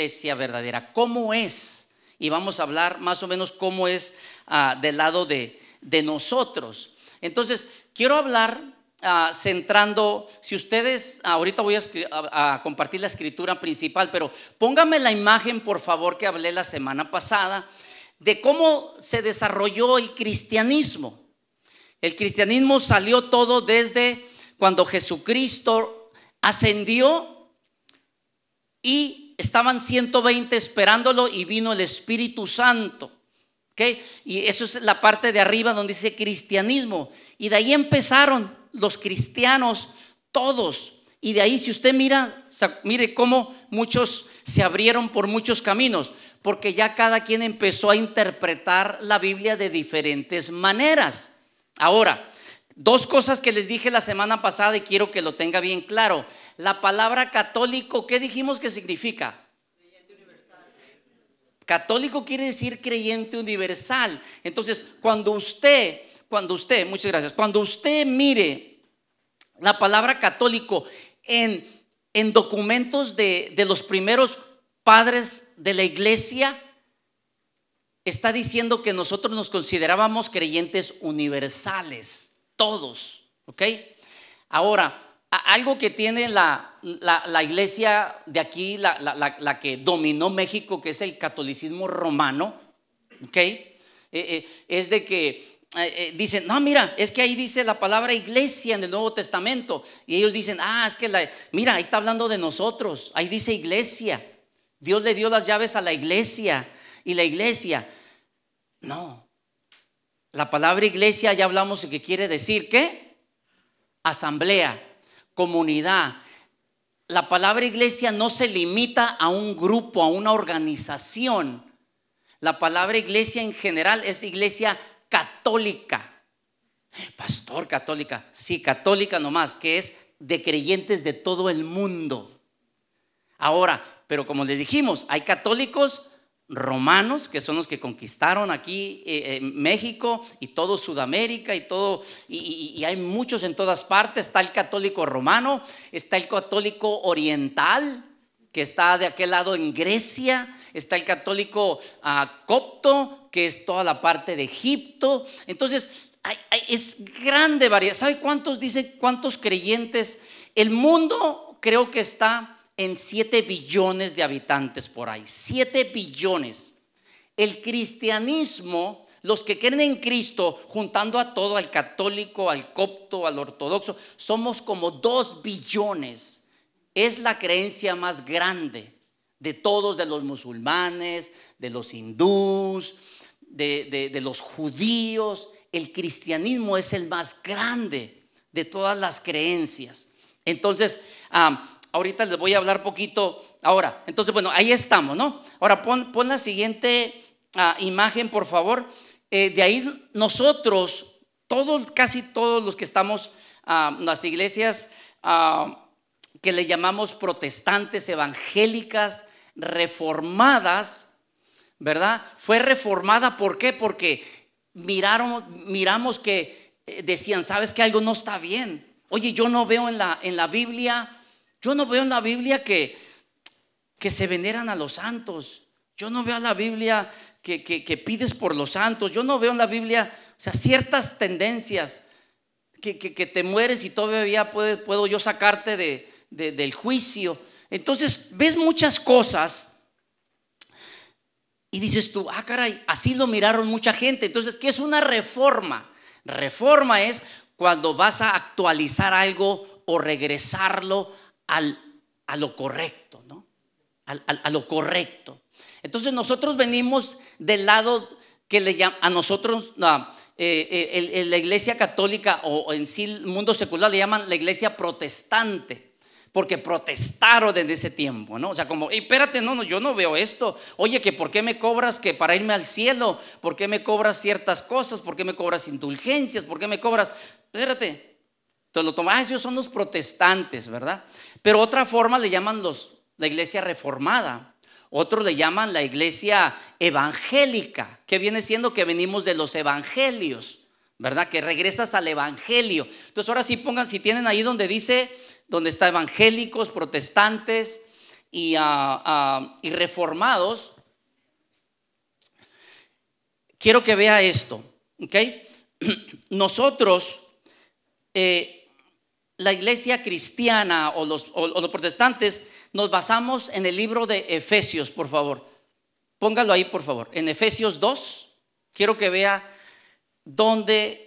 iglesia verdadera? ¿Cómo es? Y vamos a hablar más o menos cómo es ah, del lado de, nosotros. Entonces, quiero hablar ah, centrando, si ustedes, ahorita voy a, a, compartir la escritura principal, pero póngame la imagen, por favor, que hablé la semana pasada, de cómo se desarrolló el cristianismo. El cristianismo salió todo desde cuando Jesucristo ascendió y estaban 120 esperándolo y vino el Espíritu Santo. Y eso es la parte de arriba donde dice cristianismo. Y de ahí empezaron los cristianos, todos. Y de ahí, si usted mira, mire cómo muchos se abrieron por muchos caminos, porque ya cada quien empezó a interpretar la Biblia de diferentes maneras. Ahora, Dos cosas que les dije la semana pasada y quiero que lo tenga bien claro. La palabra católico, ¿qué dijimos que significa? Católico quiere decir creyente universal. Entonces, cuando usted, cuando usted, muchas gracias, cuando usted mire la palabra católico en, en documentos de, de los primeros padres de la iglesia, está diciendo que nosotros nos considerábamos creyentes universales todos, ¿ok? Ahora, algo que tiene la, iglesia de aquí, la, que dominó México, que es el catolicismo romano, ¿ok? Eh, eh, es de que eh, dicen, no, mira, es que ahí dice la palabra iglesia en el Nuevo Testamento. Y ellos dicen, ah, es que la, mira, ahí está hablando de nosotros, ahí dice iglesia. Dios le dio las llaves a la iglesia y la iglesia. No, la palabra iglesia ya hablamos que quiere decir qué? Asamblea, comunidad. La palabra iglesia no se limita a un grupo, a una organización. La palabra iglesia en general es iglesia católica. Pastor católica, sí, católica nomás, que es de creyentes de todo el mundo. Ahora, pero como les dijimos, hay católicos romanos, que son los que conquistaron aquí eh, eh, México y todo Sudamérica y todo, y, hay muchos en todas partes. Está el católico romano, está el católico oriental, que está de aquel lado en Grecia, está el católico ah, copto, que es toda la parte de Egipto. Entonces, es grande variedad. ¿Sabe cuántos dice, cuántos creyentes? El mundo creo que está en 7 billones de habitantes por ahí. 7 billones. El cristianismo, los que creen en Cristo, juntando a todo, al católico, al copto, al ortodoxo, somos como 2 billones. Es la creencia más grande de todos, de los musulmanes, de los hindús, de, los judíos. El cristianismo es el más grande de todas las creencias. Entonces, ah, ahorita les voy a hablar poquito ahora. Entonces, bueno, ahí estamos, ¿no? Ahora pon, la siguiente ah, imagen, por favor. Eh, de ahí nosotros, todos, casi todos los que estamos en las iglesias ah, que le llamamos protestantes, evangélicas, reformadas, ¿verdad? Fue reformada, ¿por qué? Porque miraron, miramos que eh, decían, ¿sabes que algo no está bien? Oye, yo no veo en la, en la Biblia yo no veo en la Biblia que, que se veneran a los santos. Yo no veo en la Biblia que, pides por los santos. Yo no veo en la Biblia, o sea, ciertas tendencias que, te mueres y todavía puedo yo sacarte de, del juicio. Entonces, ves muchas cosas y dices tú, ah, caray, así lo miraron mucha gente. Entonces, ¿qué es una reforma? Reforma es cuando vas a actualizar algo o regresarlo a lo correcto, ¿no? A, lo correcto. Entonces nosotros venimos del lado que le llama, a nosotros eh, eh, la iglesia católica o en sí el mundo secular le llaman la iglesia protestante. Porque protestaron desde ese tiempo, ¿no? O sea, como, espérate, no, no, yo no veo esto. Oye, que por qué me cobras que para irme al cielo, por qué me cobras ciertas cosas, por qué me cobras indulgencias, por qué me cobras. Espérate, entonces lo toman, ah, son los protestantes, ¿verdad? Pero otra forma le llaman los, la iglesia reformada. Otros le llaman la iglesia evangélica, que viene siendo que venimos de los evangelios, ¿verdad? Que regresas al evangelio. Entonces ahora sí pongan, si tienen ahí donde dice, donde está evangélicos, protestantes, y, ah, ah, reformados, quiero que vea esto, ¿ok? Nosotros, eh, la iglesia cristiana o los, protestantes, nos basamos en el libro de Efesios, por favor. Póngalo ahí, por favor. En Efesios 2, quiero que vea dónde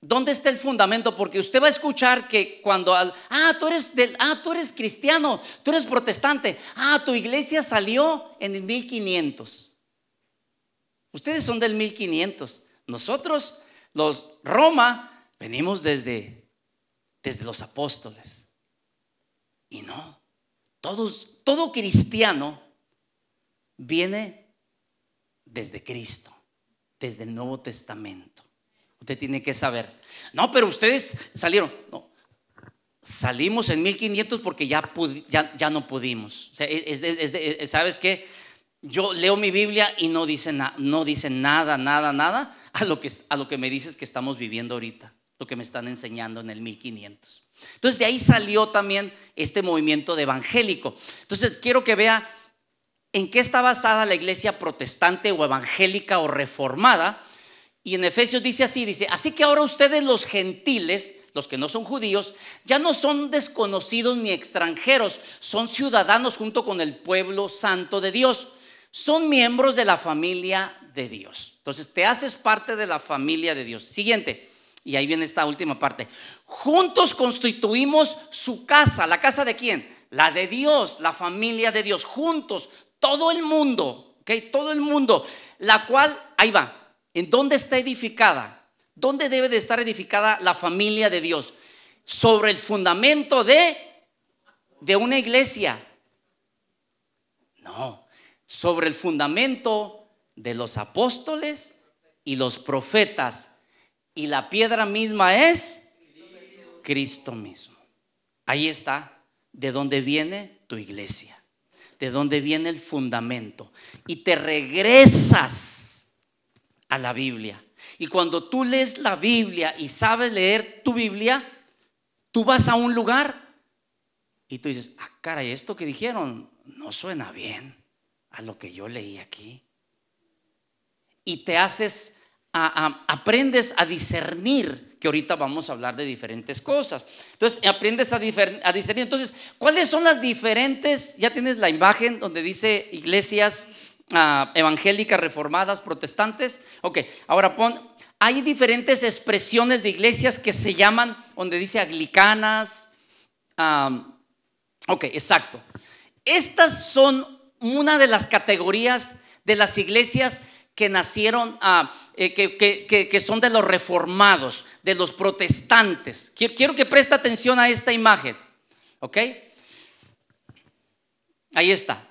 ¿Dónde está el fundamento? Porque usted va a escuchar que cuando, ah, tú eres del, ah, tú eres cristiano, tú eres protestante, ah, tu iglesia salió en el 1500. Ustedes son del 1500. Nosotros, los Roma, venimos desde, desde los apóstoles. Y no, todos, todo cristiano viene desde Cristo, desde el Nuevo Testamento. Usted tiene que saber. No, pero ustedes salieron. No, salimos en 1500 porque ya, ya, no pudimos. ¿Sabes qué? Yo leo mi Biblia y no dice, no dice nada, nada, nada a lo, que, a lo que me dices que estamos viviendo ahorita, lo que me están enseñando en el 1500. Entonces de ahí salió también este movimiento de evangélico. Entonces quiero que vea en qué está basada la iglesia protestante o evangélica o reformada y en Efesios dice así, dice, así que ahora ustedes los gentiles, los que no son judíos, ya no son desconocidos ni extranjeros, son ciudadanos junto con el pueblo santo de Dios, son miembros de la familia de Dios. Entonces te haces parte de la familia de Dios. Siguiente, y ahí viene esta última parte. Juntos constituimos su casa, ¿la casa de quién? La de Dios, la familia de Dios, juntos, todo el mundo, ¿ok? Todo el mundo, la cual, ahí va, ¿En dónde está edificada? ¿Dónde debe de estar edificada la familia de Dios? Sobre el fundamento de, de una iglesia. No, sobre el fundamento de los apóstoles y los profetas. Y la piedra misma es Cristo mismo. Ahí está de dónde viene tu iglesia, de dónde viene el fundamento. Y te regresas a la Biblia. Y cuando tú lees la Biblia y sabes leer tu Biblia, tú vas a un lugar y tú dices, ah, caray, esto que dijeron no suena bien a lo que yo leí aquí. Y te haces, aprendes a discernir, que ahorita vamos a hablar de diferentes cosas. Entonces, aprendes a, a discernir. Entonces, ¿cuáles son las diferentes? Ya tienes la imagen donde dice iglesias Ah, evangélicas, reformadas, protestantes. Ok, ahora pon, hay diferentes expresiones de iglesias que se llaman, donde dice anglicanas. ok, exacto. Estas son una de las categorías de las iglesias que nacieron, ah, eh, que, son de los reformados, de los protestantes. Quiero, quiero que preste atención a esta imagen. ¿Ok? Ahí está.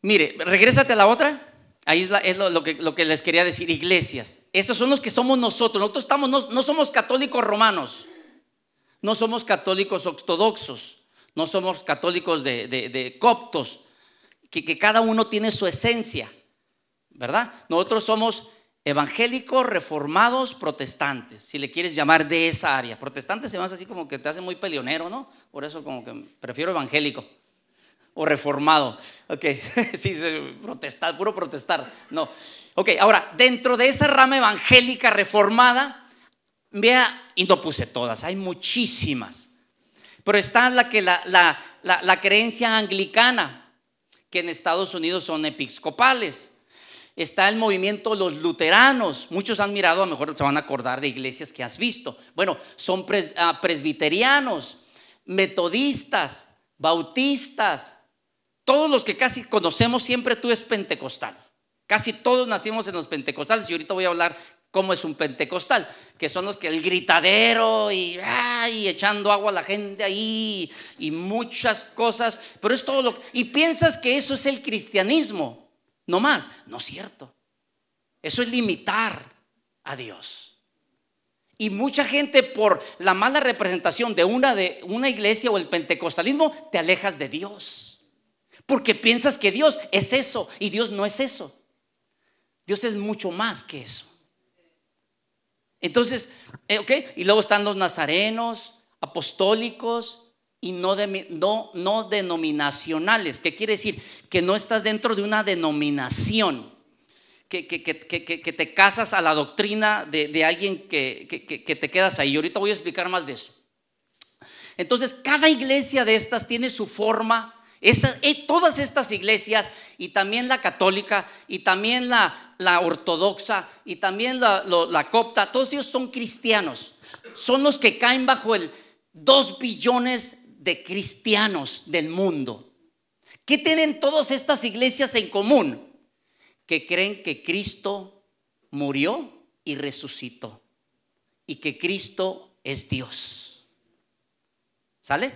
Mire, regrésate a la otra. Ahí es, lo, que, lo, que, les quería decir, iglesias. Esos son los que somos nosotros. Nosotros estamos, no, somos católicos romanos, no somos católicos ortodoxos, no somos católicos de, coptos, que, que, cada uno tiene su esencia, ¿verdad? Nosotros somos evangélicos, reformados, protestantes, si le quieres llamar de esa área. Protestantes se llama así como que te hace muy peleonero, ¿no? Por eso como que prefiero evangélico o reformado. Ok, sí, protestar, puro protestar. No. Ok, ahora, dentro de esa rama evangélica reformada, vea, y no puse todas, hay muchísimas. Pero está la, que la, la, la, creencia anglicana, que en Estados Unidos son episcopales. Está el movimiento los luteranos. Muchos han mirado, a lo mejor se van a acordar de iglesias que has visto. Bueno, son ah, presbiterianos, metodistas, bautistas, todos los que casi conocemos siempre tú es pentecostal. Casi todos nacimos en los pentecostales y ahorita voy a hablar cómo es un pentecostal, que son los que el gritadero y, echando agua a la gente ahí y muchas cosas, pero es todo lo y piensas que eso es el cristianismo, no más, no es cierto. Eso es limitar a Dios. Y mucha gente por la mala representación de una de una iglesia o el pentecostalismo te alejas de Dios. Porque piensas que Dios es eso y Dios no es eso. Dios es mucho más que eso. Entonces, eh, ¿ok? Y luego están los nazarenos, apostólicos y no, no, no denominacionales. ¿Qué quiere decir? Que no estás dentro de una denominación. Que, que, que, que te casas a la doctrina de, de alguien que, te quedas ahí. Ahorita voy a explicar más de eso. Entonces, cada iglesia de estas tiene su forma. Esa, eh, todas estas iglesias, y también la católica, y también la, la ortodoxa, y también la, la copta, todos ellos son cristianos. Son los que caen bajo el 2 billones de cristianos del mundo. ¿Qué tienen todas estas iglesias en común? Que creen que Cristo murió y resucitó y que Cristo es Dios. ¿Sale?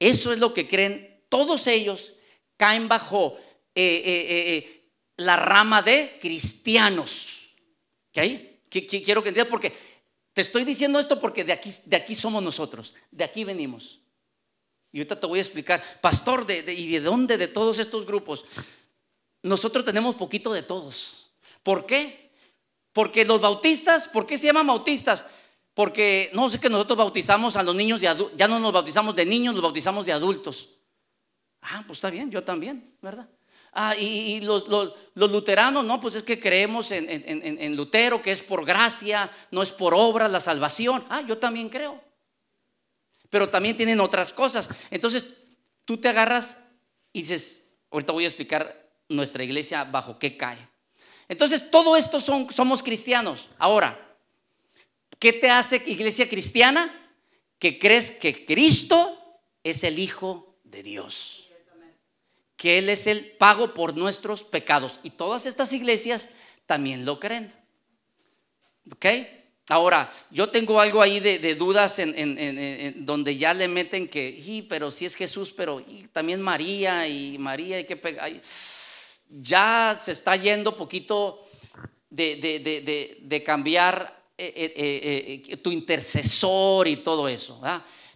Eso es lo que creen. Todos ellos caen bajo eh, eh, eh, la rama de cristianos. ¿Ok? Quiero que entiendas porque te estoy diciendo esto porque de aquí, de aquí somos nosotros, de aquí venimos. Y ahorita te voy a explicar, pastor, de, ¿y de dónde de todos estos grupos? Nosotros tenemos poquito de todos. ¿Por qué? Porque los bautistas, ¿por qué se llaman bautistas? Porque no sé que nosotros bautizamos a los niños de ya no nos bautizamos de niños, nos bautizamos de adultos. Ah, pues está bien, yo también, ¿verdad? Ah, y, los, luteranos, no, pues es que creemos en, en Lutero, que es por gracia, no es por obra la salvación. Ah, yo también creo pero también tienen otras cosas. Entonces, tú te agarras y dices, ahorita voy a explicar nuestra iglesia bajo qué cae. Entonces, todo esto son, somos cristianos. Ahora, ¿qué te hace iglesia cristiana? Que crees que Cristo es el Hijo de Dios. Que Él es el pago por nuestros pecados. Y todas estas iglesias también lo creen. ¿Ok? Ahora, yo tengo algo ahí de, dudas en, donde ya le meten que, pero si es Jesús, pero también María y María, hay que ya se está yendo poquito de, cambiar eh, eh, eh, tu intercesor y todo eso,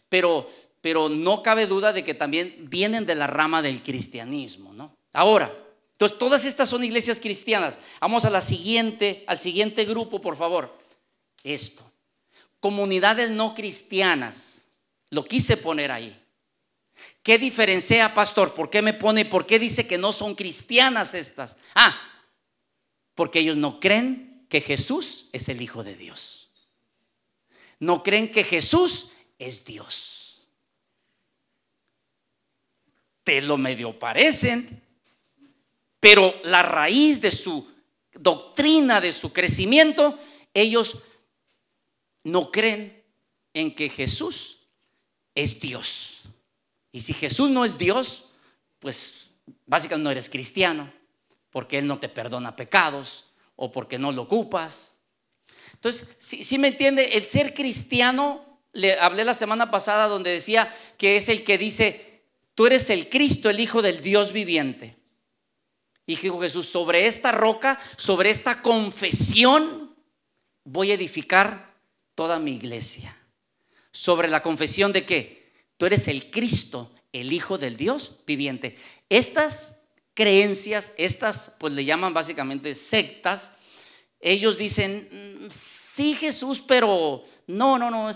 Pero, pero no cabe duda de que también vienen de la rama del cristianismo, ¿no? Ahora, entonces todas estas son iglesias cristianas. Vamos a la siguiente, al siguiente grupo, por favor esto. Comunidades no cristianas, lo quise poner ahí. ¿Qué diferencia, pastor? ¿Por qué me pone, por qué dice que no son cristianas estas? Ah, porque ellos no creen que Jesús es el Hijo de Dios. No creen que Jesús es Dios. Te lo medio parecen, pero la raíz de su doctrina, de su crecimiento, ellos no creen en que Jesús es Dios. Y si Jesús no es Dios, pues básicamente no eres cristiano, porque Él no te perdona pecados o porque no lo ocupas. Entonces, si, me entiende, el ser cristiano, le hablé la semana pasada donde decía que es el que dice, tú eres el Cristo, el Hijo del Dios viviente. Y dijo Jesús, sobre esta roca, sobre esta confesión, voy a edificar toda mi iglesia. Sobre la confesión de que tú eres el Cristo, el Hijo del Dios viviente. Estas creencias, estas pues le llaman básicamente sectas, ellos dicen, mm, sí Jesús, pero no, no, no,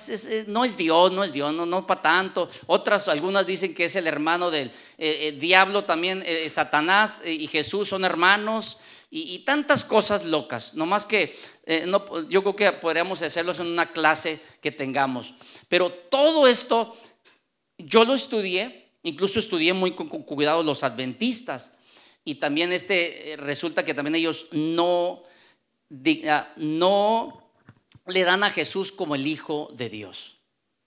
no es Dios, no es Dios, no, no para tanto. Otras, algunas dicen que es el hermano del eh, eh, diablo también, eh, Satanás y Jesús son hermanos y, tantas cosas locas. No más que eh, no, yo creo que podríamos hacerlo en una clase que tengamos. Pero todo esto yo lo estudié, incluso estudié muy con, cuidado los adventistas. Y también este eh, resulta que también ellos no, ah, no le dan a Jesús como el Hijo de Dios.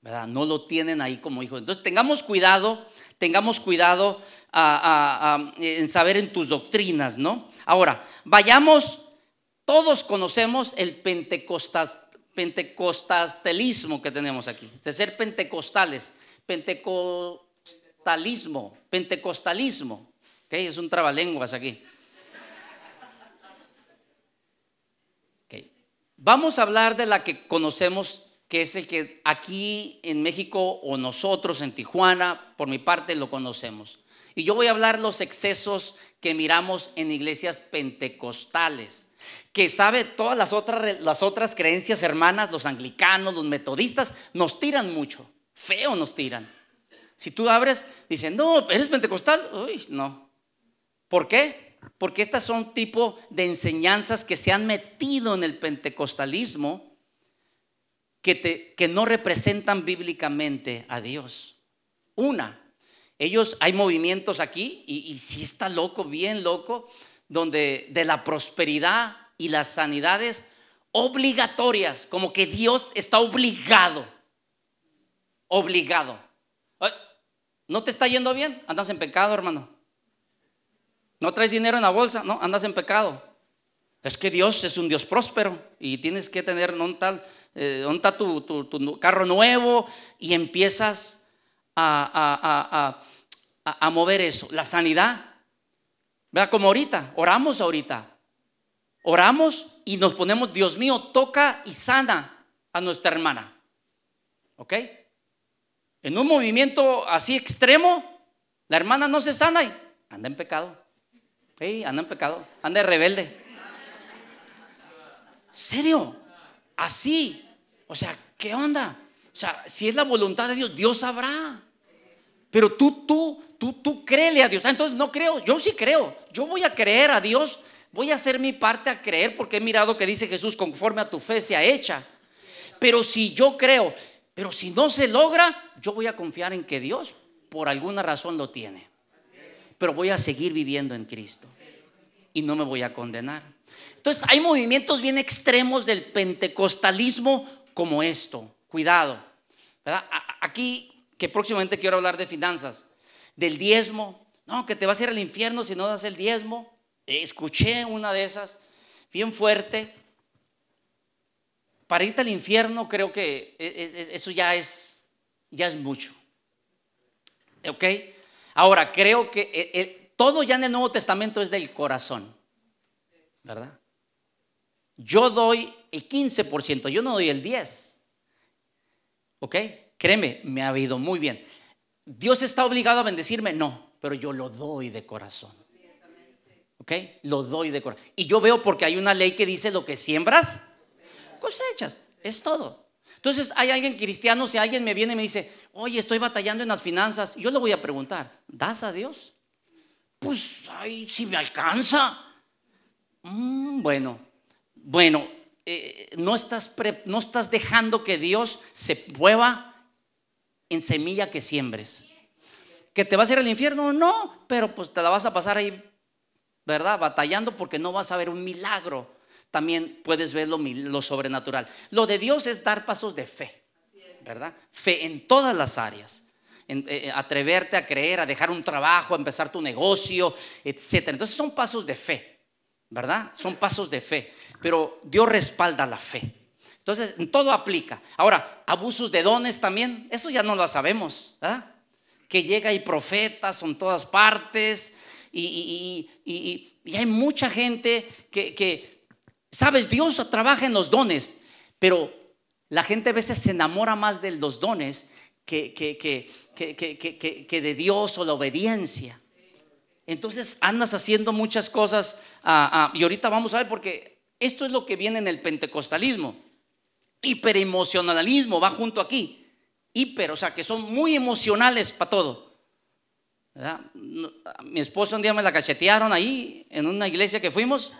¿verdad? No lo tienen ahí como hijo. Entonces tengamos cuidado, tengamos cuidado en saber en tus doctrinas, ¿no? Ahora, vayamos, todos conocemos el pentecostalismo que tenemos aquí, de ser pentecostales, pentecostalismo, pentecostalismo, ¿okay? es un trabalenguas aquí. Vamos a hablar de la que conocemos que es el que aquí en México o nosotros en Tijuana, por mi parte, lo conocemos. Y yo voy a hablar los excesos que miramos en iglesias pentecostales, que sabe todas las otras, las otras creencias hermanas, los anglicanos, los metodistas, nos tiran mucho, feo nos tiran. Si tú abres, dicen, no, ¿eres pentecostal? Uy, no. ¿Por qué? Porque estas son tipo de enseñanzas que se han metido en el pentecostalismo que, te, que no representan bíblicamente a Dios. Una, ellos, hay movimientos aquí, y, si está loco, bien loco, donde de la prosperidad y las sanidades obligatorias, como que Dios está obligado, obligado. ¿No te está yendo bien? Andas en pecado, hermano. ¿No traes dinero en la bolsa? No, andas en pecado. Es que Dios es un Dios próspero y tienes que tener un tal, eh, tu, carro nuevo y empiezas a, a, mover eso. La sanidad. Vea como ahorita, oramos ahorita. Oramos y nos ponemos, Dios mío, toca y sana a nuestra hermana. ¿Ok? En un movimiento así extremo, la hermana no se sana y anda en pecado. anda en pecado, anda de rebelde. ¿Serio? Así. O sea, ¿qué onda? O sea, si es la voluntad de Dios, Dios sabrá. Pero tú, tú, tú, tú créele a Dios. Ah, entonces no creo, yo sí creo. Yo voy a creer a Dios. Voy a hacer mi parte a creer porque he mirado que dice Jesús, conforme a tu fe sea hecha. Pero si yo creo, pero si no se logra, yo voy a confiar en que Dios por alguna razón lo tiene. Pero voy a seguir viviendo en Cristo y no me voy a condenar. Entonces hay movimientos bien extremos del pentecostalismo como esto. Cuidado. Aquí, que próximamente quiero hablar de finanzas, del diezmo. No, que te vas a ir al infierno si no das el diezmo. Escuché una de esas, bien fuerte. Para irte al infierno creo que e, e, e, eso ya es, ya es mucho. ¿Ok? Ahora, creo que todo ya en el Nuevo Testamento es del corazón. ¿Verdad? Yo doy el 15%, yo no doy el 10%. ¿Ok? Créeme, me ha ido muy bien. ¿Dios está obligado a bendecirme? No, pero yo lo doy de corazón. ¿Ok? Lo doy de corazón. Y yo veo porque hay una ley que dice lo que siembras, cosechas. Es todo. Entonces hay alguien cristiano, si alguien me viene y me dice, oye, estoy batallando en las finanzas, yo le voy a preguntar, ¿das a Dios? Pues, ay, si me alcanza. Mm, bueno, bueno, eh, no, estás no estás dejando que Dios se mueva en semilla que siembres. ¿Que te vas a ir al infierno? No, pero pues te la vas a pasar ahí, ¿verdad? Batallando porque no vas a ver un milagro también puedes ver lo, sobrenatural. Lo de Dios es dar pasos de fe, ¿verdad? Fe en todas las áreas. En, eh, eh, atreverte a creer, a dejar un trabajo, a empezar tu negocio, etc. Entonces son pasos de fe, ¿verdad? Son pasos de fe. Pero Dios respalda la fe. Entonces, en todo aplica. Ahora, abusos de dones también, eso ya no lo sabemos, ¿verdad? Que llega y profetas son todas partes y, hay mucha gente que, Sabes, Dios trabaja en los dones, pero la gente a veces se enamora más de los dones que, que, de Dios o la obediencia. Entonces andas haciendo muchas cosas ah, ah, y ahorita vamos a ver porque esto es lo que viene en el pentecostalismo. Hiperemocionalismo va junto aquí. Hiper, o sea, que son muy emocionales para todo. Mi esposo un día me la cachetearon ahí en una iglesia que fuimos.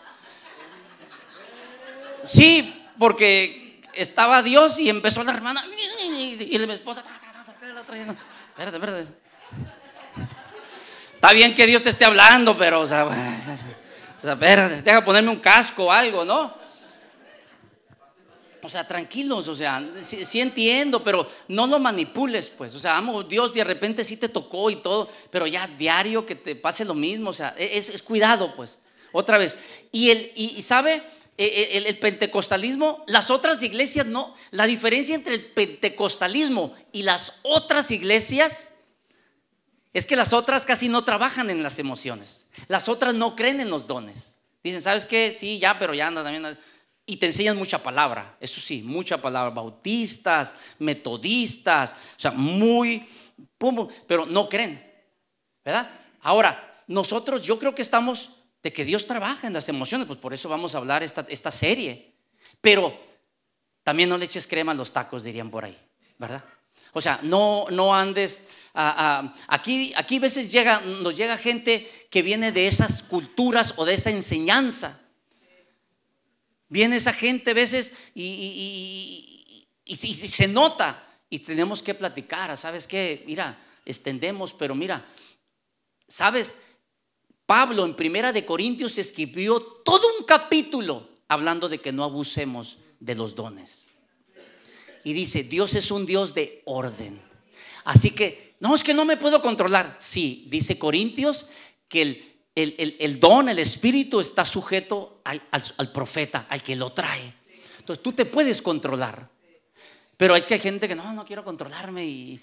Sí, porque estaba Dios y empezó la hermana y la esposa. Espérate, espérate. Está bien que Dios te esté hablando, pero, o sea, espérate, deja ponerme un casco o algo, ¿no? O sea, tranquilos, o sea, sí, entiendo, pero no lo manipules, pues. O sea, amo, Dios de repente sí te tocó y todo, pero ya diario que te pase lo mismo, o sea, es, cuidado, pues. Otra vez. Y, el, y sabe, eh, eh, el, pentecostalismo, las otras iglesias no. La diferencia entre el pentecostalismo y las otras iglesias es que las otras casi no trabajan en las emociones. Las otras no creen en los dones. Dicen, ¿sabes qué? Sí, ya, pero ya anda también. Y te enseñan mucha palabra, eso sí, mucha palabra. Bautistas, metodistas, o sea, muy, pero no creen. ¿Verdad? Ahora, nosotros yo creo que estamos de que Dios trabaja en las emociones, pues por eso vamos a hablar esta, esta serie. Pero también no le eches crema a los tacos, dirían por ahí, ¿verdad? O sea, no, no andes. aquí, aquí a veces llega, nos llega gente que viene de esas culturas o de esa enseñanza. Viene esa gente a veces y, y, se nota y tenemos que platicar. ¿Sabes qué? Mira, extendemos, pero mira, ¿sabes? Pablo en Primera de Corintios escribió todo un capítulo hablando de que no abusemos de los dones. Y dice, Dios es un Dios de orden. Así que, no, es que no me puedo controlar. Sí, dice Corintios que el, el, don, el espíritu está sujeto al, al, profeta, al que lo trae. Entonces tú te puedes controlar. Pero hay que hay gente que no, no quiero controlarme y,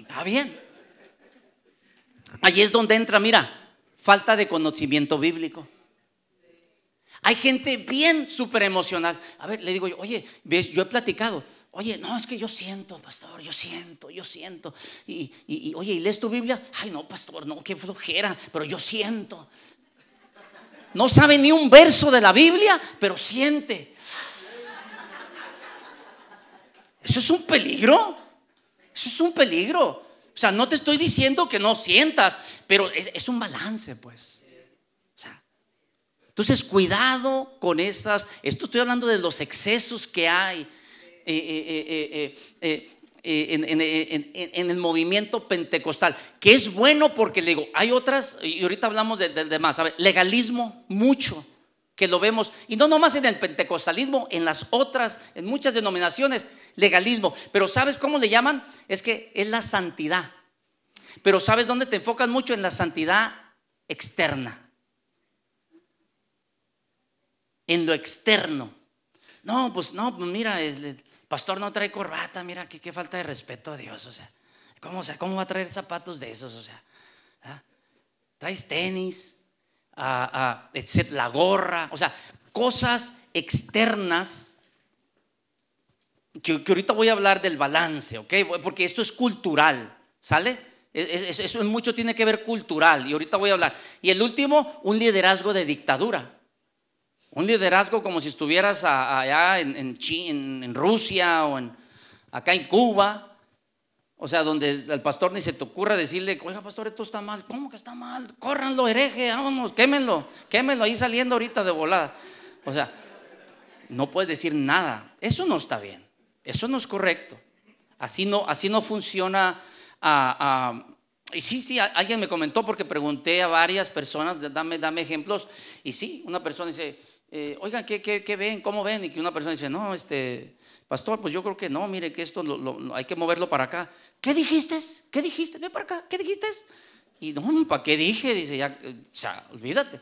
está bien. Allí es donde entra, mira, falta de conocimiento bíblico. Hay gente bien súper emocional. A ver, le digo yo, oye, yo he platicado. Oye, no, es que yo siento, pastor, yo siento, yo siento. Y, y, oye, ¿y lees tu Biblia? Ay, no, pastor, no, qué flojera, pero yo siento. No sabe ni un verso de la Biblia, pero siente. Eso es un peligro. Eso es un peligro. O sea, no te estoy diciendo que no sientas, pero es, es un balance, pues. Entonces, cuidado con esas, esto estoy hablando de los excesos que hay en, el movimiento pentecostal, que es bueno porque le digo, hay otras, y ahorita hablamos del demás, legalismo mucho que lo vemos, y no nomás en el pentecostalismo, en las otras, en muchas denominaciones, legalismo, pero ¿sabes cómo le llaman? Es que es la santidad, pero ¿sabes dónde te enfocas mucho? En la santidad externa en lo externo. No, pues no, pues mira, el, pastor no trae corbata, mira, qué, qué falta de respeto a Dios, o sea, ¿cómo, ¿cómo va a traer zapatos de esos? O sea, ¿ah? traes tenis, a, la gorra, o sea, cosas externas que, ahorita voy a hablar del balance, ¿ok? Porque esto es cultural, ¿sale? Eso mucho tiene que ver cultural y ahorita voy a hablar. Y el último, un liderazgo de dictadura. Un liderazgo como si estuvieras allá en, Rusia o en, acá en Cuba. O sea, donde al pastor ni se te ocurra decirle, oiga, pastor, esto está mal. ¿Cómo que está mal? Córranlo, hereje, vámonos, quémenlo, quémenlo ahí saliendo ahorita de volada. O sea, no puedes decir nada. Eso no está bien. Eso no es correcto. Así no, así no funciona. y sí, sí, alguien me comentó porque pregunté a varias personas, dame, dame ejemplos. Y sí, una persona dice, eh, oigan, ¿qué, ven? ¿Cómo ven? Y que una persona dice, no, este, pastor, pues yo creo que no, mire que esto hay que moverlo para acá. ¿Qué dijiste? ¿Qué dijiste? Ven para acá, ¿qué dijiste? Y no, ¿para qué dije? Dice, ya, ya, olvídate.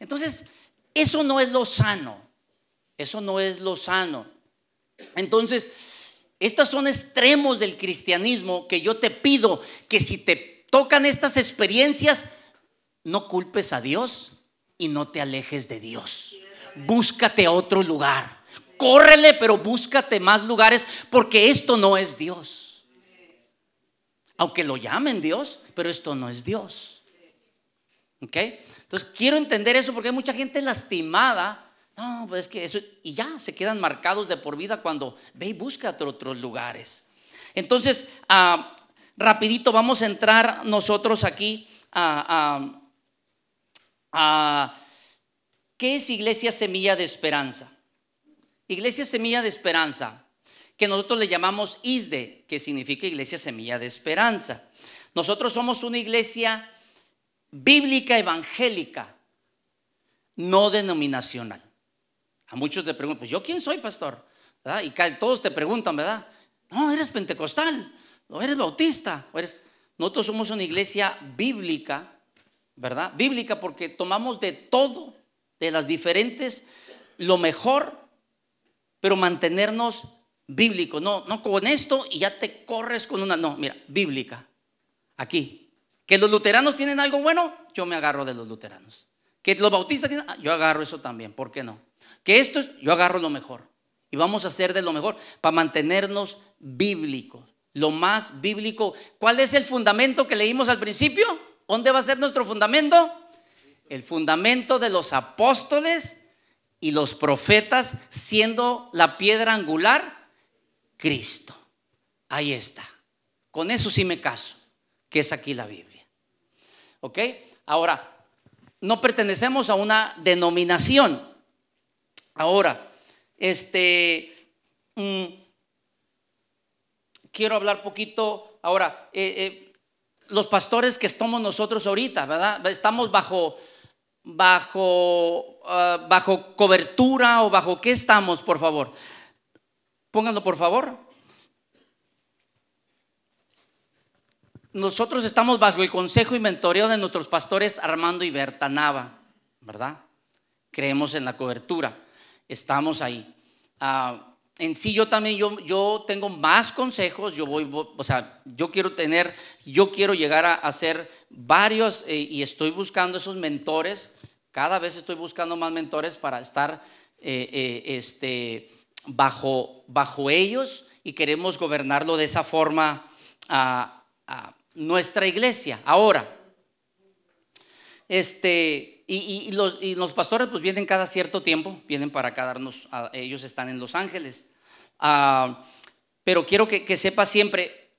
Entonces, eso no es lo sano. Eso no es lo sano. Entonces, estos son extremos del cristianismo que yo te pido que si te tocan estas experiencias, no culpes a Dios y no te alejes de Dios búscate a otro lugar. Córrele, pero búscate más lugares porque esto no es Dios. Aunque lo llamen Dios, pero esto no es Dios. ¿Ok? Entonces quiero entender eso porque hay mucha gente lastimada. No, pues es que eso, y ya se quedan marcados de por vida cuando ve y busca otros lugares. Entonces, ah, rapidito vamos a entrar nosotros aquí a, a ¿Qué es Iglesia Semilla de Esperanza? Iglesia Semilla de Esperanza, que nosotros le llamamos ISDE, que significa Iglesia Semilla de Esperanza. Nosotros somos una iglesia bíblica evangélica, no denominacional. A muchos te preguntan, pues yo quién soy, pastor? Y todos te preguntan, ¿verdad? No, eres pentecostal, o eres bautista, o eres... Nosotros somos una iglesia bíblica, ¿verdad? Bíblica porque tomamos de todo de las diferentes, lo mejor, pero mantenernos bíblicos. No, no con esto y ya te corres con una, no, mira, bíblica. Aquí. Que los luteranos tienen algo bueno, yo me agarro de los luteranos. Que los bautistas tienen, ah, yo agarro eso también, ¿por qué no? Que esto es, yo agarro lo mejor. Y vamos a hacer de lo mejor para mantenernos bíblicos. Lo más bíblico. ¿Cuál es el fundamento que leímos al principio? ¿Dónde va a ser nuestro fundamento? El fundamento de los apóstoles y los profetas, siendo la piedra angular Cristo. ahí está. Con eso sí me caso, que es aquí la Biblia. ¿Ok? Ahora, no pertenecemos a una denominación. Ahora, este, mm, quiero hablar poquito, ahora, eh, eh, los pastores que estamos nosotros ahorita, ¿verdad? Estamos bajo, bajo, ah, bajo cobertura o bajo qué estamos, por favor. Pónganlo, por favor. Nosotros estamos bajo el consejo y mentoreo de nuestros pastores Armando y Berta Nava, ¿verdad? Creemos en la cobertura, estamos ahí. Ah, en sí yo también, yo, yo tengo más consejos, yo voy, o sea, yo quiero tener, yo quiero llegar a hacer varios eh, y estoy buscando esos mentores, cada vez estoy buscando más mentores para estar eh, eh, este, bajo, bajo ellos y queremos gobernarlo de esa forma a, nuestra iglesia. Ahora, este, y, los, y, los, pastores pues vienen cada cierto tiempo, vienen para acá darnos, ellos están en Los Ángeles. Ah, pero quiero que, que sepa siempre,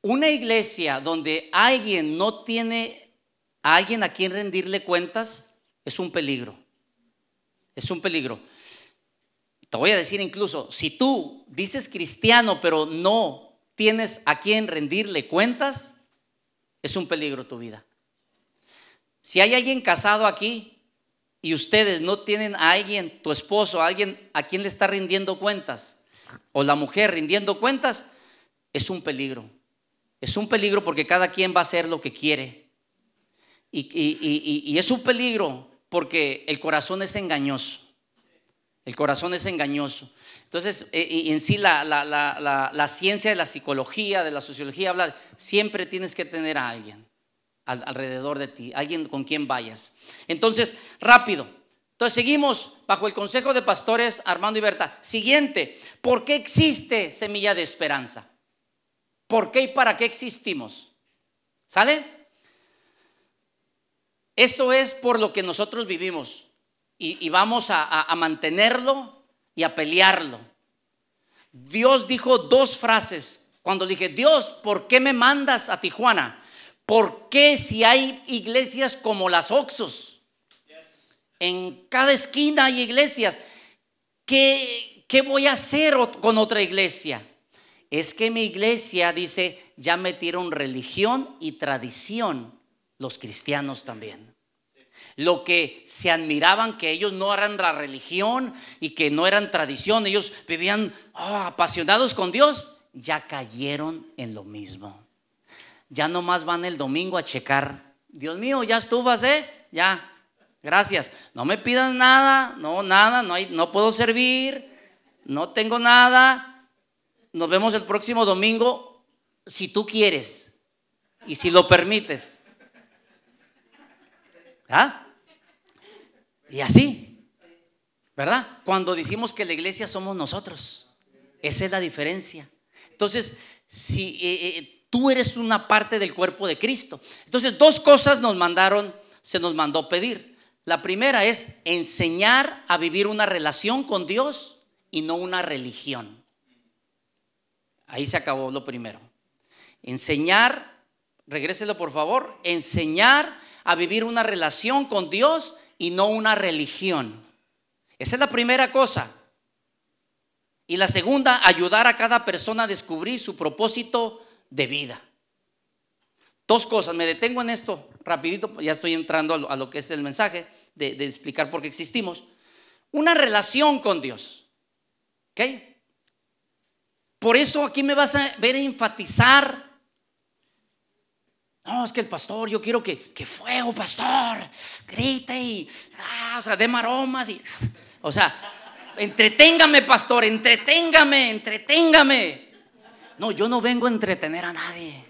una iglesia donde alguien no tiene a alguien a quien rendirle cuentas es un peligro. Es un peligro. Te voy a decir incluso, si tú dices cristiano pero no tienes a quien rendirle cuentas, es un peligro tu vida. Si hay alguien casado aquí y ustedes no tienen a alguien, tu esposo, a alguien a quien le está rindiendo cuentas, o la mujer rindiendo cuentas, es un peligro. Es un peligro porque cada quien va a hacer lo que quiere. Y, es un peligro porque el corazón es engañoso. El corazón es engañoso. Entonces, eh, en sí la, la, ciencia de la psicología, de la sociología habla, siempre tienes que tener a alguien alrededor de ti, alguien con quien vayas. Entonces, rápido. Entonces, seguimos bajo el consejo de pastores Armando y Berta. Siguiente, ¿por qué existe semilla de esperanza? ¿Por qué y para qué existimos? ¿Sale? Esto es por lo que nosotros vivimos y, vamos a mantenerlo y a pelearlo. Dios dijo dos frases cuando dije, Dios, ¿por qué me mandas a Tijuana? ¿Por qué si hay iglesias como las Oxos? En cada esquina hay iglesias. ¿Qué, ¿Qué voy a hacer con otra iglesia? Es que mi iglesia dice, ya metieron religión y tradición los cristianos también. Lo que se admiraban que ellos no eran la religión y que no eran tradición, ellos vivían ah, apasionados con Dios, ya cayeron en lo mismo ya nomás van el domingo a checar. Dios mío, ya estufas, ¿eh? Ya, gracias. No me pidas nada, no, nada, no, hay, no puedo servir, no tengo nada. Nos vemos el próximo domingo si tú quieres y si lo permites. ¿Ah? Y así, ¿verdad? Cuando decimos que la iglesia somos nosotros, esa es la diferencia. Entonces, si eh, eh, Tú eres una parte del cuerpo de Cristo. Entonces, dos cosas nos mandaron, se nos mandó pedir. La primera es enseñar a vivir una relación con Dios y no una religión. Ahí se acabó lo primero. Enseñar, regréselo por favor, enseñar a vivir una relación con Dios y no una religión. Esa es la primera cosa. Y la segunda, ayudar a cada persona a descubrir su propósito de vida. Dos cosas, me detengo en esto rapidito, ya estoy entrando a lo, que es el mensaje de, de, explicar por qué existimos. Una relación con Dios. ¿Ok? Por eso aquí me vas a ver enfatizar. No, es que el pastor, yo quiero que, que fuego, pastor, grite y, ah, o sea, de maromas y, o sea, entreténgame, pastor, entreténgame, entreténgame. No, yo no vengo a entretener a nadie.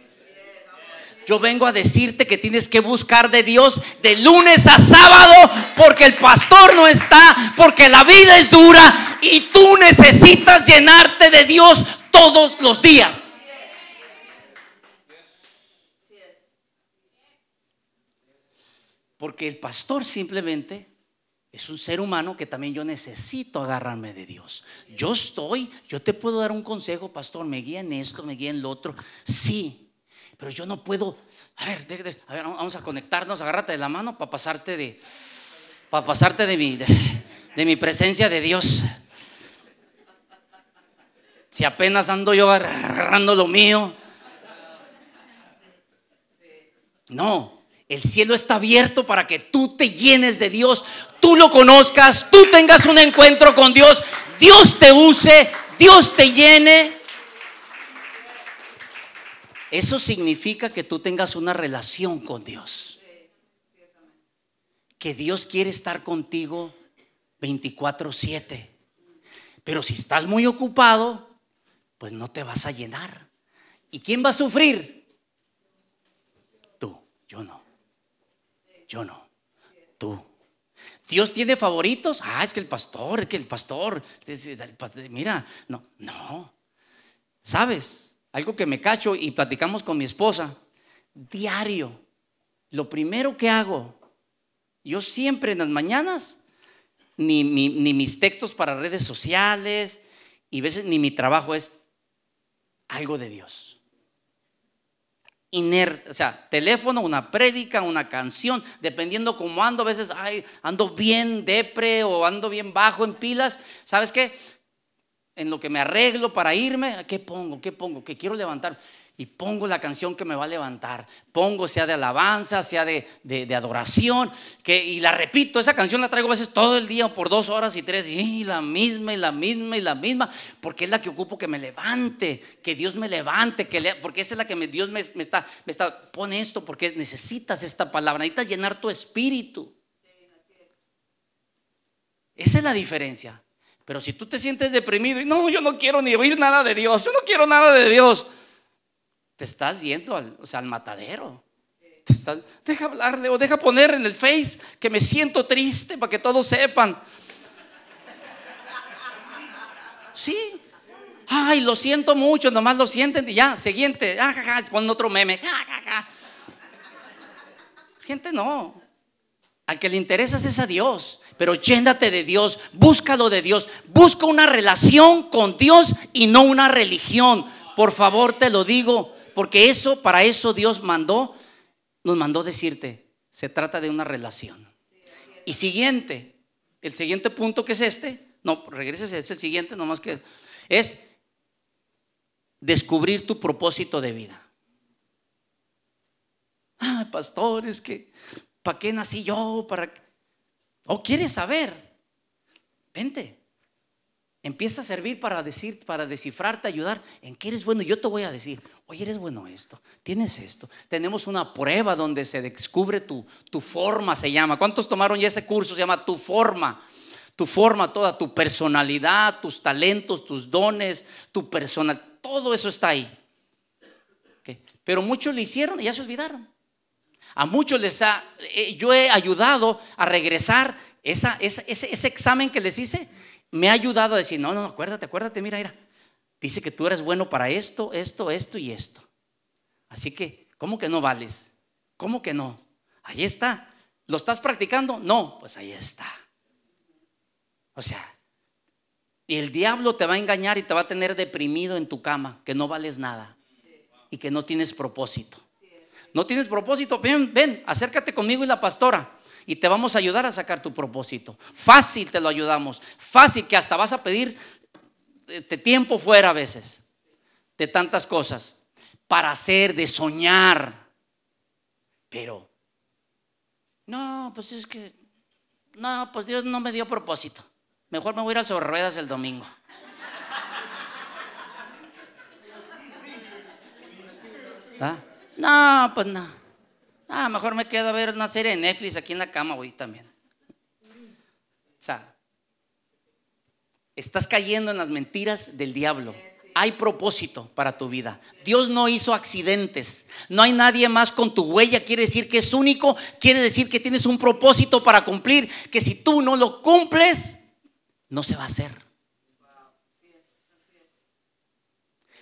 Yo vengo a decirte que tienes que buscar de Dios de lunes a sábado porque el pastor no está, porque la vida es dura y tú necesitas llenarte de Dios todos los días. Porque el pastor simplemente es un ser humano que también yo necesito agarrarme de Dios. Yo estoy, yo te puedo dar un consejo, pastor, me guía en esto, me guía en lo otro. Sí, pero yo no puedo. A ver, ver vamos a conectarnos, agárrate de la mano para pasarte de, para pasarte de mi, de mi presencia de Dios. Si apenas ando yo agarrando lo mío. No, el cielo está abierto para que tú te llenes de Dios, tú lo conozcas, tú tengas un encuentro con Dios, Dios te use, Dios te llene. Eso significa que tú tengas una relación con Dios. Que Dios quiere estar contigo 24/7. Pero si estás muy ocupado, pues no te vas a llenar. ¿Y quién va a sufrir? Tú, yo no. Yo no. Tú. Dios tiene favoritos. Ah, es que el pastor, es que el pastor. Mira, no, no. ¿Sabes? Algo que me cacho y platicamos con mi esposa. Diario. Lo primero que hago, yo siempre en las mañanas, ni, ni mis textos para redes sociales, y veces ni mi trabajo es algo de Dios o sea, teléfono, una prédica, una canción, dependiendo cómo ando, a veces ay, ando bien depre o ando bien bajo en pilas, ¿sabes qué? En lo que me arreglo para irme, ¿qué pongo? ¿Qué pongo? ¿Qué quiero levantar? Y pongo la canción que me va a levantar. Pongo sea de alabanza, sea de, adoración, que, y la repito, esa canción la traigo a veces todo el día por dos horas y tres, y la misma y la misma y la misma, porque es la que ocupo que me levante, que Dios me levante, que porque esa es la que me, Dios me, está, me está, pone esto, porque necesitas esta palabra, necesitas llenar tu espíritu. Esa es la diferencia. Pero si tú te sientes deprimido y no, yo no quiero ni oír nada de Dios, yo no quiero nada de Dios te estás yendo al, o sea, al matadero. deja hablarle o deja poner en el face que me siento triste para que todos sepan. Sí. Ay, lo siento mucho, nomás lo sienten y ya, siguiente, ah, pon otro meme. Gente, no. Al que le interesa es a Dios, pero llénate de Dios, búscalo de Dios, busca una relación con Dios y no una religión. Por favor, te lo digo, porque eso, para eso Dios mandó, nos mandó decirte, se trata de una relación. Y siguiente, el siguiente punto que es este, no, regreses, es el siguiente, nomás que es descubrir tu propósito de vida. Ah, pastor, es que, ¿para qué nací yo? ¿Para ¿O quieres saber? Vente. Empieza a servir para decir, para descifrarte, ayudar. ¿En qué eres bueno? Yo te voy a decir, oye, eres bueno esto, tienes esto. Tenemos una prueba donde se descubre tu, tu forma, se llama. ¿Cuántos tomaron ya ese curso? Se llama tu forma. Tu forma, toda tu personalidad, tus talentos, tus dones, tu personal, todo eso está ahí. Pero muchos lo hicieron y ya se olvidaron. A muchos les ha, eh, yo he ayudado a regresar esa, ese, ese examen que les hice me ha ayudado a decir, no, no, acuérdate, acuérdate, mira, mira. Dice que tú eres bueno para esto, esto, esto y esto. Así que, ¿cómo que no vales? ¿Cómo que no? Ahí está. ¿Lo estás practicando? No, pues ahí está. O sea, el diablo te va a engañar y te va a tener deprimido en tu cama, que no vales nada y que no tienes propósito. No tienes propósito, ven, ven, acércate conmigo y la pastora y te vamos a ayudar a sacar tu propósito. Fácil te lo ayudamos. Fácil que hasta vas a pedir de tiempo fuera a veces de tantas cosas para hacer, de soñar. Pero, no, pues es que, no, pues Dios no me dio propósito. Mejor me voy a ir al sobre ruedas el domingo. ¿Ah? No, pues no. Ah, mejor me quedo a ver una serie de Netflix aquí en la cama hoy también. O sea, estás cayendo en las mentiras del diablo. Hay propósito para tu vida. Dios no hizo accidentes. No hay nadie más con tu huella. Quiere decir que es único. Quiere decir que tienes un propósito para cumplir. Que si tú no lo cumples, no se va a hacer.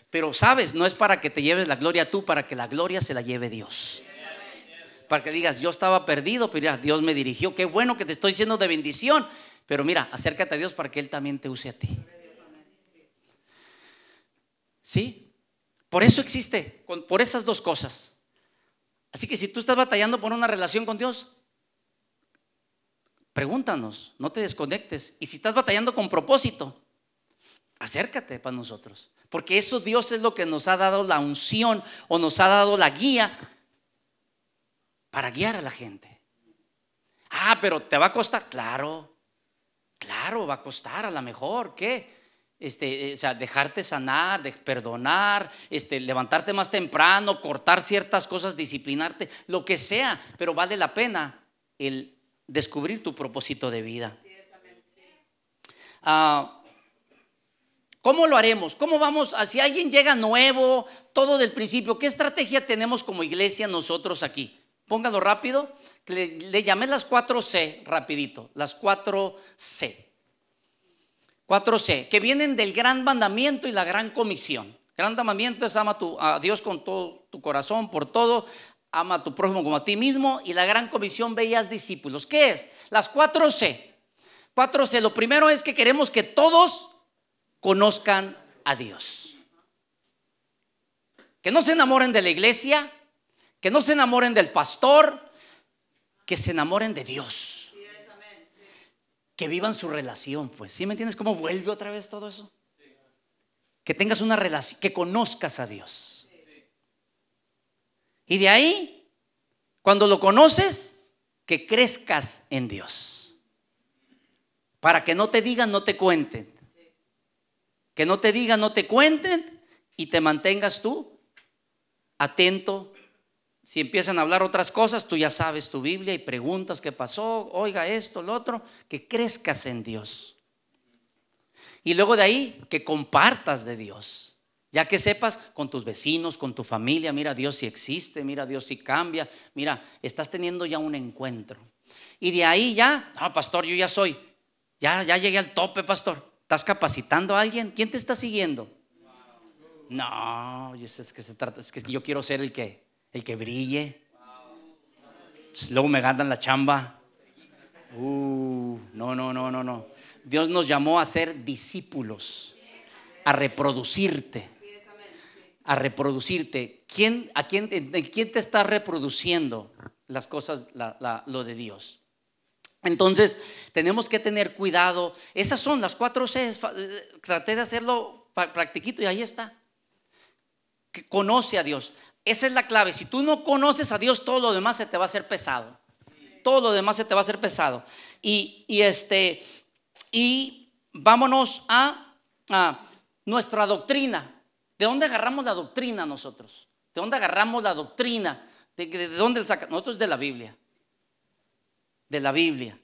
Pero sabes, no es para que te lleves la gloria tú, para que la gloria se la lleve Dios. Para que digas, yo estaba perdido, pero Dios me dirigió. Qué bueno que te estoy diciendo de bendición. Pero mira, acércate a Dios para que Él también te use a ti. ¿Sí? Por eso existe, por esas dos cosas. Así que si tú estás batallando por una relación con Dios, pregúntanos, no te desconectes. Y si estás batallando con propósito, acércate para nosotros. Porque eso Dios es lo que nos ha dado la unción o nos ha dado la guía para guiar a la gente. Ah, pero te va a costar, claro, claro, va a costar a lo mejor, ¿qué? Este, eh, o sea, dejarte sanar, de perdonar, este, levantarte más temprano, cortar ciertas cosas, disciplinarte, lo que sea, pero vale la pena el descubrir tu propósito de vida. Ah, ¿Cómo lo haremos? ¿Cómo vamos? Si alguien llega nuevo, todo del principio, ¿qué estrategia tenemos como iglesia nosotros aquí? Póngalo rápido. Le, le llamé las cuatro C, rapidito, las cuatro C. 4C, que vienen del gran mandamiento y la gran comisión. Gran mandamiento es ama a Dios con todo tu corazón, por todo, ama a tu prójimo como a ti mismo, y la gran comisión veías discípulos. ¿Qué es? Las 4C. 4C, lo primero es que queremos que todos conozcan a Dios. Que no se enamoren de la iglesia, que no se enamoren del pastor, que se enamoren de Dios que vivan su relación, pues. ¿Sí me entiendes cómo vuelve otra vez todo eso? Que tengas una relación, que conozcas a Dios. Y de ahí, cuando lo conoces, que crezcas en Dios. Para que no te digan, no te cuenten. Que no te digan, no te cuenten y te mantengas tú atento si empiezan a hablar otras cosas, tú ya sabes tu Biblia y preguntas qué pasó, oiga esto, lo otro, que crezcas en Dios. Y luego de ahí, que compartas de Dios. Ya que sepas con tus vecinos, con tu familia, mira, Dios si existe, mira, Dios si cambia, mira, estás teniendo ya un encuentro. Y de ahí ya, no, pastor, yo ya soy, ya, ya llegué al tope, pastor. ¿Estás capacitando a alguien? ¿Quién te está siguiendo? No, es que se trata, es que yo quiero ser el que el que brille. Luego me ganan la chamba. Uh, no, no, no, no, no. Dios nos llamó a ser discípulos, a reproducirte, a reproducirte. ¿Quién, a quién, quién te está reproduciendo las cosas, lo de Dios? Entonces, tenemos que tener cuidado. Esas son las cuatro C. Traté de hacerlo practiquito y ahí está. Conoce a Dios. Esa es la clave. Si tú no conoces a Dios, todo lo demás se te va a hacer pesado. Todo lo demás se te va a hacer pesado. Y, este, y vámonos a, nuestra doctrina. ¿De dónde agarramos la doctrina nosotros? ¿De dónde agarramos la doctrina? ¿De, de dónde saca? Nosotros de la Biblia. De la Biblia.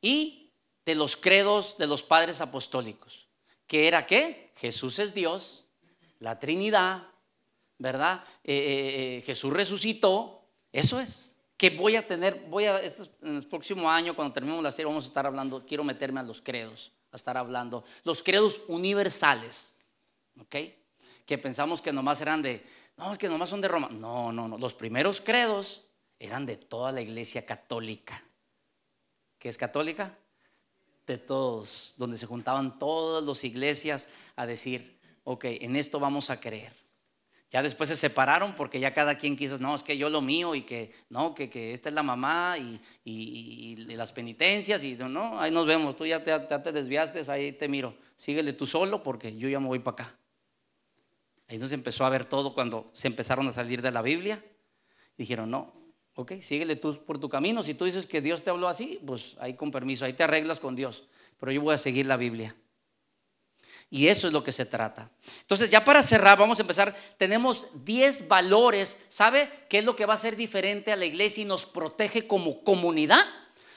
Y de los credos de los padres apostólicos. ¿Que era qué? Jesús es Dios, la Trinidad, ¿verdad? Eh, eh, eh, Jesús resucitó, eso es. Que voy a tener, voy a, este, en el próximo año, cuando terminemos la serie, vamos a estar hablando, quiero meterme a los credos, a estar hablando, los credos universales, ¿ok? Que pensamos que nomás eran de, no, es que nomás son de Roma. No, no, no, los primeros credos eran de toda la iglesia católica. ¿Qué es católica? De todos, donde se juntaban todas las iglesias a decir, ok, en esto vamos a creer. Ya después se separaron porque ya cada quien quiso, no, es que yo lo mío y que, no, que, que esta es la mamá y, y, las penitencias y no, ahí nos vemos, tú ya te, te, desviaste, ahí te miro, síguele tú solo porque yo ya me voy para acá. Ahí nos empezó a ver todo cuando se empezaron a salir de la Biblia. Dijeron, no, ok, síguele tú por tu camino, si tú dices que Dios te habló así, pues ahí con permiso, ahí te arreglas con Dios, pero yo voy a seguir la Biblia. Y eso es lo que se trata. Entonces, ya para cerrar, vamos a empezar. Tenemos 10 valores. ¿Sabe qué es lo que va a ser diferente a la iglesia y nos protege como comunidad?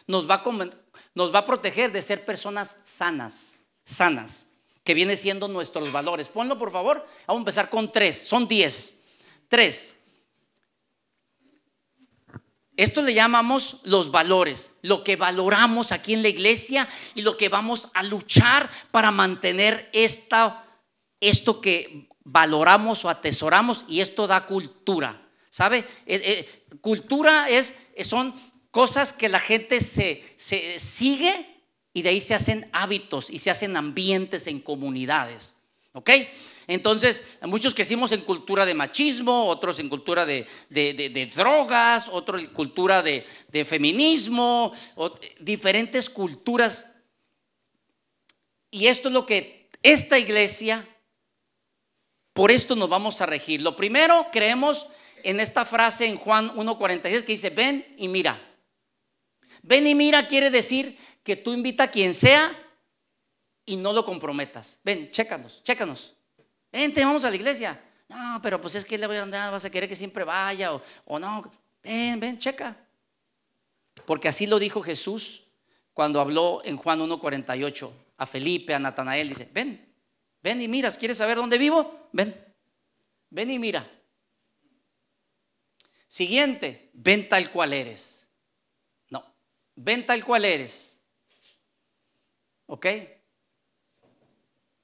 Nos va a, nos va a proteger de ser personas sanas, sanas, que viene siendo nuestros valores. Ponlo, por favor. Vamos a empezar con tres. Son 10. Tres. Esto le llamamos los valores, lo que valoramos aquí en la iglesia y lo que vamos a luchar para mantener esta, esto que valoramos o atesoramos y esto da cultura. ¿Sabe? Eh, eh, cultura es, son cosas que la gente se, se sigue y de ahí se hacen hábitos y se hacen ambientes en comunidades. ¿Ok? Entonces, muchos crecimos en cultura de machismo, otros en cultura de, drogas, otros en cultura de, feminismo, diferentes culturas. Y esto es lo que esta iglesia, por esto nos vamos a regir. Lo primero, creemos en esta frase en Juan 1.46 que dice, ven y mira. Ven y mira quiere decir que tú invita a quien sea y no lo comprometas. Ven, chécanos, chécanos. Vente, vamos a la iglesia. No, pero pues es que le voy a andar, vas a querer que siempre vaya o, o no. Ven, ven, checa. Porque así lo dijo Jesús cuando habló en Juan 1.48 a Felipe, a Natanael. Dice, ven, ven y miras. ¿Quieres saber dónde vivo? Ven, ven y mira. Siguiente, ven tal cual eres. No, ven tal cual eres. ¿Ok?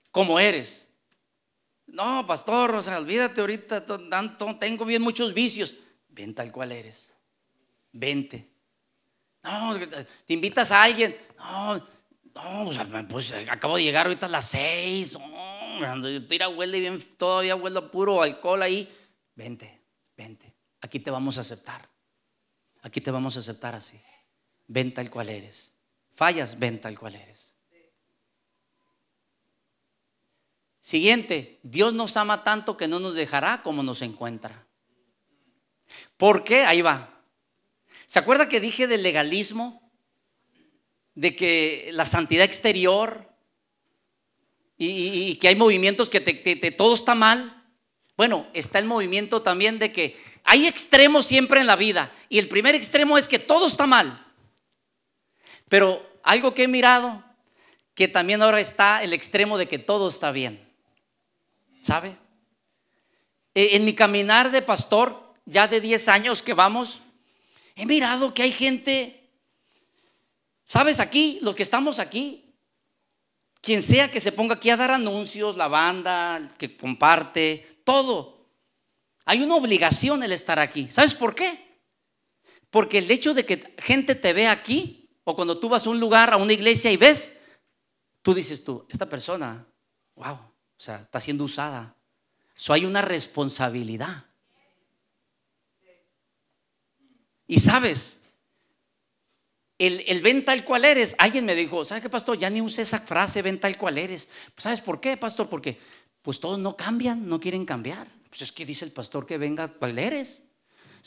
Como eres. No, pastor, o sea, olvídate ahorita, tengo bien muchos vicios. Ven tal cual eres. Vente. No, te invitas a alguien. No, no, o sea, pues acabo de llegar ahorita a las seis. No, tira huele bien, todavía huele puro alcohol ahí. Vente, vente. Aquí te vamos a aceptar. Aquí te vamos a aceptar así. Ven tal cual eres. Fallas, ven tal cual eres. Siguiente, Dios nos ama tanto que no nos dejará como nos encuentra. ¿Por qué? Ahí va. ¿Se acuerda que dije del legalismo? De que la santidad exterior y, que hay movimientos que todo está mal. Bueno, está el movimiento también de que hay extremos siempre en la vida. Y el primer extremo es que todo está mal. Pero algo que he mirado, que también ahora está el extremo de que todo está bien. ¿Sabe? E, en mi caminar de pastor, ya de 10 años que vamos, he mirado que hay gente, ¿sabes? Aquí, los que estamos aquí, quien sea que se ponga aquí a dar anuncios, la banda, que comparte, todo. Hay una obligación el estar aquí. ¿Sabes por qué? Porque el hecho de que gente te vea aquí, o cuando tú vas a un lugar, a una iglesia y ves, tú dices tú, esta persona, wow, o sea, está siendo usada. So hay una responsabilidad. Y sabes, el, el, ven tal cual eres. Alguien me dijo, ¿sabes qué, pastor? Ya ni use esa frase, ven tal cual eres. ¿Sabes por qué, pastor? Porque pues todos no cambian, no quieren cambiar. Pues es que dice el pastor que venga cual eres.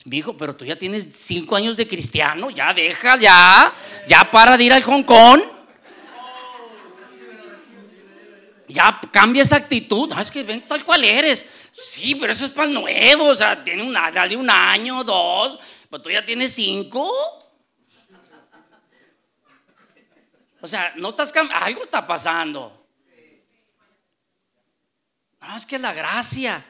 Mi hijo, pero tú ya tienes cinco años de cristiano, ya deja, ya, ya para de ir al Hong Kong. Ya cambia esa actitud. es que ven tal cual eres. Sí, pero eso es para el nuevo. O sea, tiene una, de un año, dos. Pero tú ya tienes cinco. O sea, no estás cambiando. Algo está pasando. No, es que la gracia.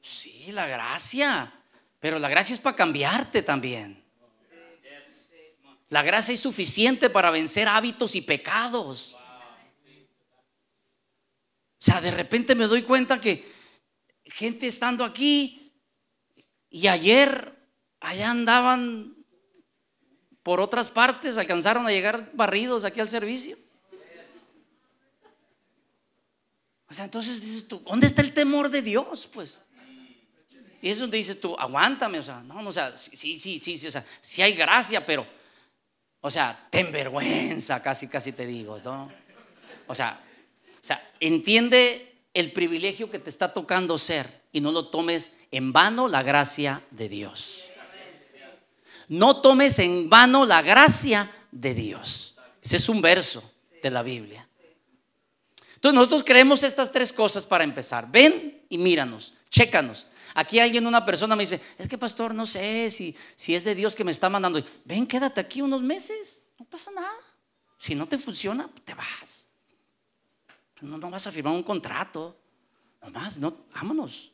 Sí, la gracia. Pero la gracia es para cambiarte también. La gracia es suficiente para vencer hábitos y pecados. O sea, de repente me doy cuenta que gente estando aquí y ayer allá andaban por otras partes, alcanzaron a llegar barridos aquí al servicio. O sea, entonces dices tú, ¿dónde está el temor de Dios? Pues. Y es donde dices tú, aguántame, o sea, no, o sea, sí, sí, sí, sí, o sea, sí hay gracia, pero, o sea, ten vergüenza, casi, casi te digo, ¿no? O sea, sea, entiende el privilegio que te está tocando ser y no lo tomes en vano la gracia de Dios. No tomes en vano la gracia de Dios. Ese es un verso de la Biblia. Entonces nosotros creemos estas tres cosas para empezar. Ven y míranos, chécanos. Aquí alguien, una persona me dice, es que pastor, no sé si, si es de Dios que me está mandando. Ven, quédate aquí unos meses, no pasa nada. Si no te funciona, te vas. No, vas a firmar un contrato. Nomás, no, vámonos.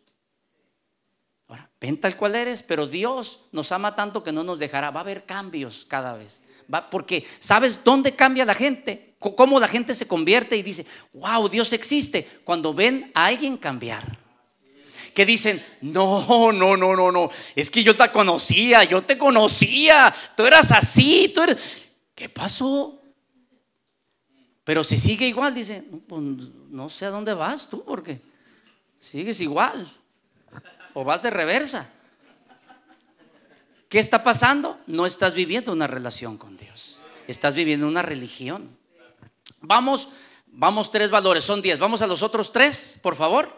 Ahora, ven tal cual eres, pero Dios nos ama tanto que no nos dejará. Va a haber cambios cada vez. Porque, ¿sabes dónde cambia la gente? Cómo la gente se convierte y dice, wow, Dios existe. Cuando ven a alguien cambiar. que dicen, no, no, no, no, no, es que yo te conocía, yo te conocía, tú eras así, tú eres... ¿Qué pasó? Pero si sigue igual, dice, pues, no sé a dónde vas tú, porque sigues igual. O vas de reversa. ¿Qué está pasando? No estás viviendo una relación con Dios. Estás viviendo una religión. Vamos, vamos tres valores, son diez. Vamos a los otros tres, por favor.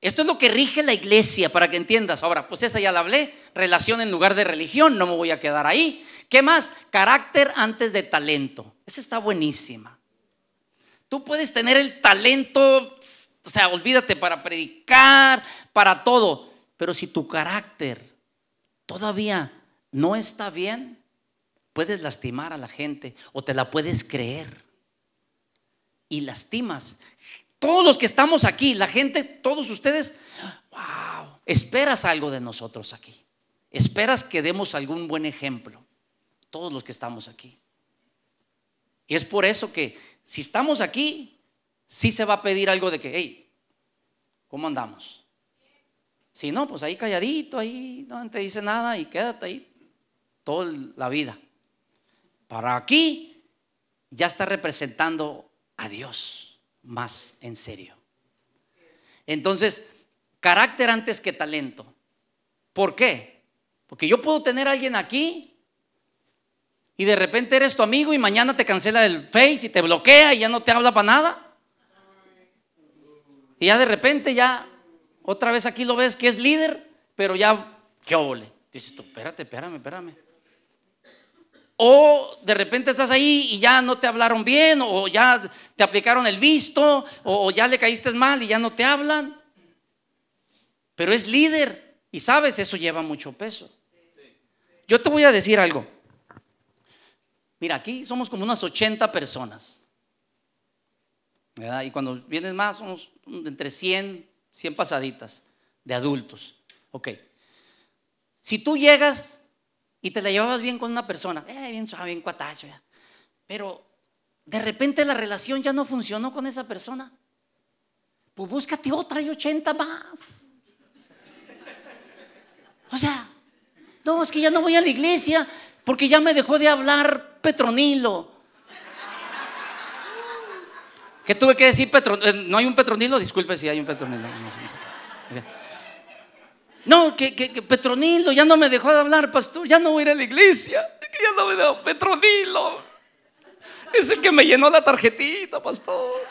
Esto es lo que rige la iglesia, para que entiendas. Ahora, pues esa ya la hablé. Relación en lugar de religión, no me voy a quedar ahí. ¿Qué más? Carácter antes de talento. Esa está buenísima. Tú puedes tener el talento, o sea, olvídate para predicar, para todo. Pero si tu carácter todavía no está bien, puedes lastimar a la gente o te la puedes creer. Y lastimas. Todos los que estamos aquí, la gente, todos ustedes, wow, esperas algo de nosotros aquí. Esperas que demos algún buen ejemplo. Todos los que estamos aquí. Y es por eso que si estamos aquí, sí se va a pedir algo de que, hey, ¿cómo andamos? Si no, pues ahí calladito, ahí no te dice nada y quédate ahí toda la vida. Para aquí ya está representando a Dios más en serio. Entonces, carácter antes que talento. ¿Por qué? Porque yo puedo tener a alguien aquí y de repente eres tu amigo y mañana te cancela el Face y te bloquea y ya no te habla para nada. Y ya de repente ya otra vez aquí lo ves que es líder, pero ya, ¿qué ole? Dices tú, espérate, espérame, espérame. O de repente estás ahí y ya no te hablaron bien, o ya te aplicaron el visto, o ya le caíste mal y ya no te hablan. Pero es líder y sabes, eso lleva mucho peso. Yo te voy a decir algo. Mira, aquí somos como unas 80 personas. Y cuando vienes más, somos entre 100, 100 pasaditas de adultos. Ok. Si tú llegas y te la llevabas bien con una persona, eh, bien suave, bien cuatacho, pero de repente la relación ya no funcionó con esa persona, pues búscate otra y 80 más. O sea, no, es que ya no voy a la iglesia porque ya me dejó de hablar Petronilo. ¿Qué tuve que decir Petronilo? Eh, ¿No hay un Petronilo? Disculpe si hay un Petronilo. No, que, Petronilo ya no me dejó de hablar, pastor. Ya no voy a ir a la iglesia. que ya no me dejó. Petronilo. Es el que me llenó la tarjetita, pastor.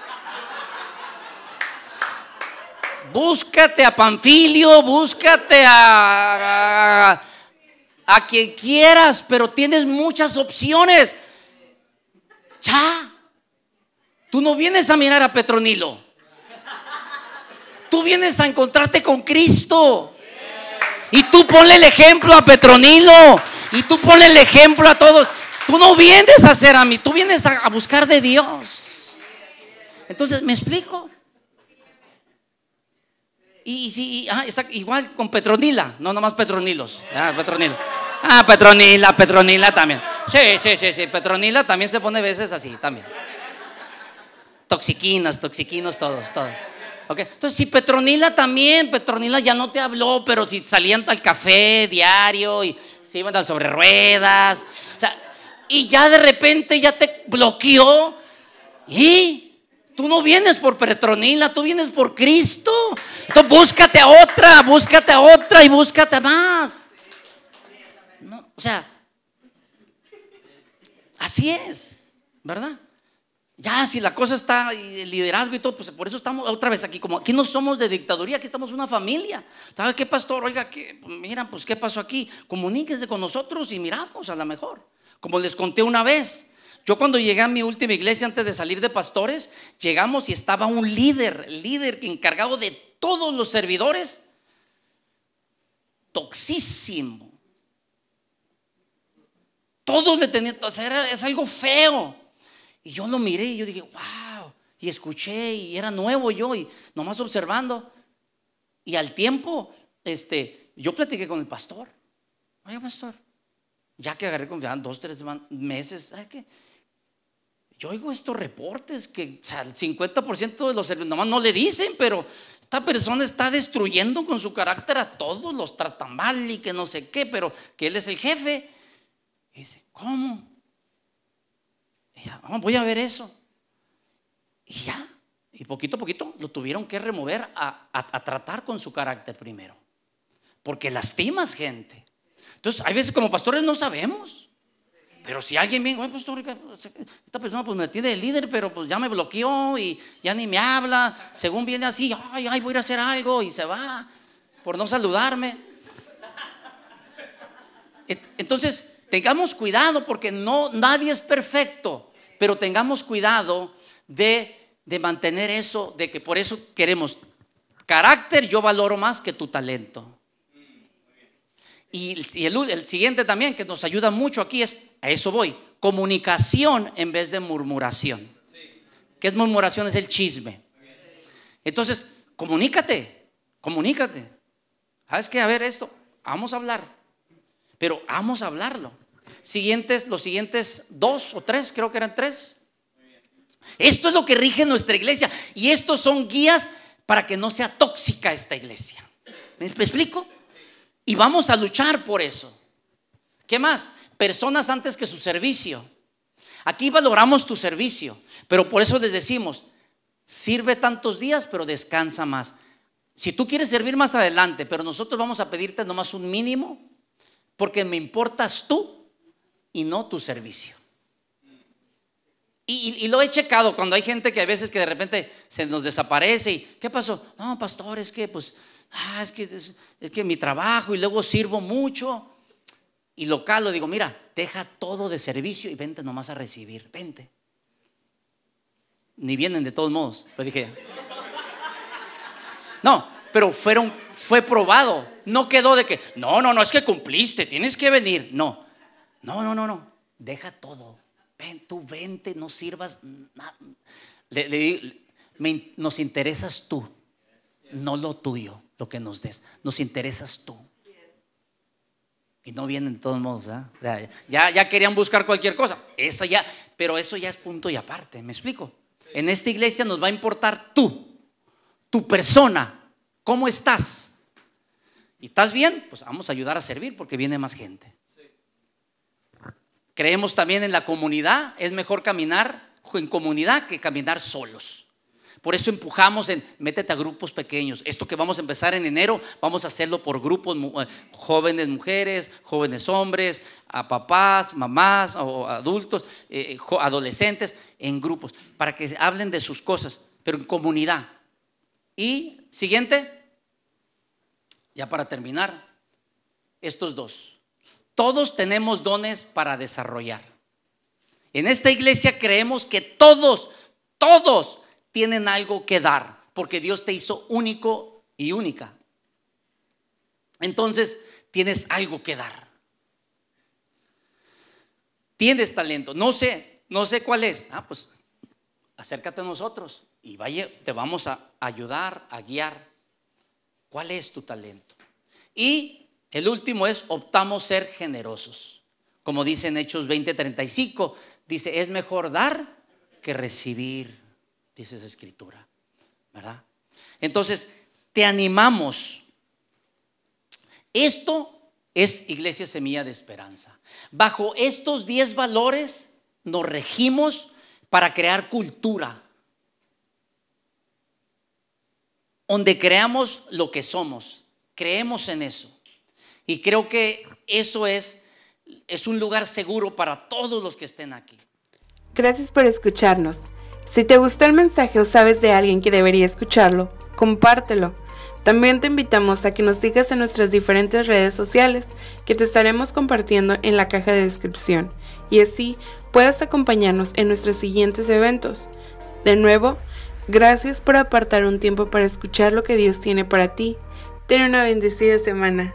Búscate a Panfilio, búscate a, a quien quieras, pero tienes muchas opciones. Ya. Tú no vienes a mirar a Petronilo. Tú vienes a encontrarte con Cristo. Y tú ponle el ejemplo a Petronilo. Y tú ponle el ejemplo a todos. Tú no vienes a hacer a mí, tú vienes a, buscar de Dios. Entonces, ¿me explico? Y, si, ah, igual con Petronila, no nomás Petronilos. Ah, Petronila. Ah, Petronila, Petronila también. Sí, sí, sí, sí. Petronila también se pone veces así, también. Toxiquinas, toxiquinos, todos, todos. Entonces, si Petronila también, Petronila ya no te habló, pero si salían al café diario y se iban al sobre ruedas, y ya de repente ya te bloqueó, y tú no vienes por Petronila, tú vienes por Cristo. Entonces, búscate a otra, búscate a otra y búscate más. O sea, así es, ¿verdad? Ya, si la cosa está, y el liderazgo y todo, pues por eso estamos otra vez aquí. Como aquí no somos de dictaduría, aquí estamos una familia. ¿Sabe qué, pastor? Oiga, pues, mira, pues qué pasó aquí. Comuníquese con nosotros y miramos a lo mejor. Como les conté una vez, yo cuando llegué a mi última iglesia antes de salir de pastores, llegamos y estaba un líder, líder encargado de todos los servidores, toxísimo. Todos le tenían, o sea, es algo feo. Y yo lo miré y dije, wow. Y escuché y era nuevo yo y nomás observando. Y al tiempo, este, yo platiqué con el pastor. Oye, pastor, ya que agarré confianza, dos, tres meses, ¿sabes qué? Yo oigo estos reportes que o sea, el 50% de los nomás no le dicen, pero esta persona está destruyendo con su carácter a todos, los trata mal y que no sé qué, pero que él es el jefe. Y dice, ¿cómo? Y ya, voy a ver eso. Y ya, y poquito a poquito lo tuvieron que remover a, tratar con su carácter primero. Porque lastimas gente. Entonces, hay veces como pastores no sabemos. Pero si alguien viene, pastor, esta persona pues me tiene de líder, pero pues ya me bloqueó y ya ni me habla. Según viene así, ay, ay, voy a ir a hacer algo y se va por no saludarme. Entonces, tengamos cuidado porque no, nadie es perfecto, pero tengamos cuidado de de mantener eso, de que por eso queremos carácter, yo valoro más que tu talento. Y, el, siguiente también que nos ayuda mucho aquí es, a eso voy, comunicación en vez de murmuración. ¿Qué es murmuración? Es el chisme. Entonces, comunícate, comunícate. ¿Sabes qué? A ver esto, vamos a hablar. Pero vamos a hablarlo. Siguientes, los siguientes dos o tres, creo que eran tres. Esto es lo que rige nuestra iglesia. Y estos son guías para que no sea tóxica esta iglesia. ¿Me explico? Y vamos a luchar por eso. ¿Qué más? Personas antes que su servicio. Aquí valoramos tu servicio, pero por eso les decimos, sirve tantos días, pero descansa más. Si tú quieres servir más adelante, pero nosotros vamos a pedirte nomás un mínimo, porque me importas tú y no tu servicio. Y, lo he checado cuando hay gente que a veces que de repente se nos desaparece y ¿qué pasó? No, pastor, es que pues, ah, es que es, que mi trabajo y luego sirvo mucho. Y lo digo, mira, deja todo de servicio y vente nomás a recibir, vente. Ni vienen de todos modos, pero dije, no, pero fueron, fue probado. No quedó de que, no, no, no, es que cumpliste, tienes que venir. No, no, no, no, no. Deja todo ven, tú vente, no sirvas. nos interesas tú, no lo tuyo, lo que nos des. Nos interesas tú. Y no vienen de todos modos, ¿eh? ya, ya querían buscar cualquier cosa. Eso ya, pero eso ya es punto y aparte, ¿me explico? En esta iglesia nos va a importar tú, tu persona, cómo estás. ¿Y estás bien? Pues vamos a ayudar a servir porque viene más gente. Creemos también en la comunidad. Es mejor caminar en comunidad que caminar solos. Por eso empujamos en métete a grupos pequeños. Esto que vamos a empezar en enero, vamos a hacerlo por grupos, eh, jóvenes mujeres, jóvenes hombres, a papás, mamás o adultos, eh, adolescentes, en grupos, para que hablen de sus cosas, pero en comunidad. Y siguiente, ya para terminar, estos dos. Todos tenemos dones para desarrollar. En esta iglesia creemos que todos, todos tienen algo que dar, porque Dios te hizo único y única. Entonces, tienes algo que dar. Tienes talento. No sé, no sé cuál es. Ah, pues acércate a nosotros y vaya, te vamos a ayudar, a guiar. ¿Cuál es tu talento? Y el último es optamos ser generosos. Como dice en Hechos 20:35, dice, es mejor dar que recibir, dice esa escritura. ¿Verdad? Entonces, te animamos. Esto es Iglesia Semilla de Esperanza. Bajo estos 10 valores nos regimos para crear cultura, donde creamos lo que somos. Creemos en eso. Y creo que eso es, es un lugar seguro para todos los que estén aquí. Gracias por escucharnos. Si te gustó el mensaje o sabes de alguien que debería escucharlo, compártelo. También te invitamos a que nos sigas en nuestras diferentes redes sociales que te estaremos compartiendo en la caja de descripción y así puedas acompañarnos en nuestros siguientes eventos. De nuevo, gracias por apartar un tiempo para escuchar lo que Dios tiene para ti. Ten una bendecida semana.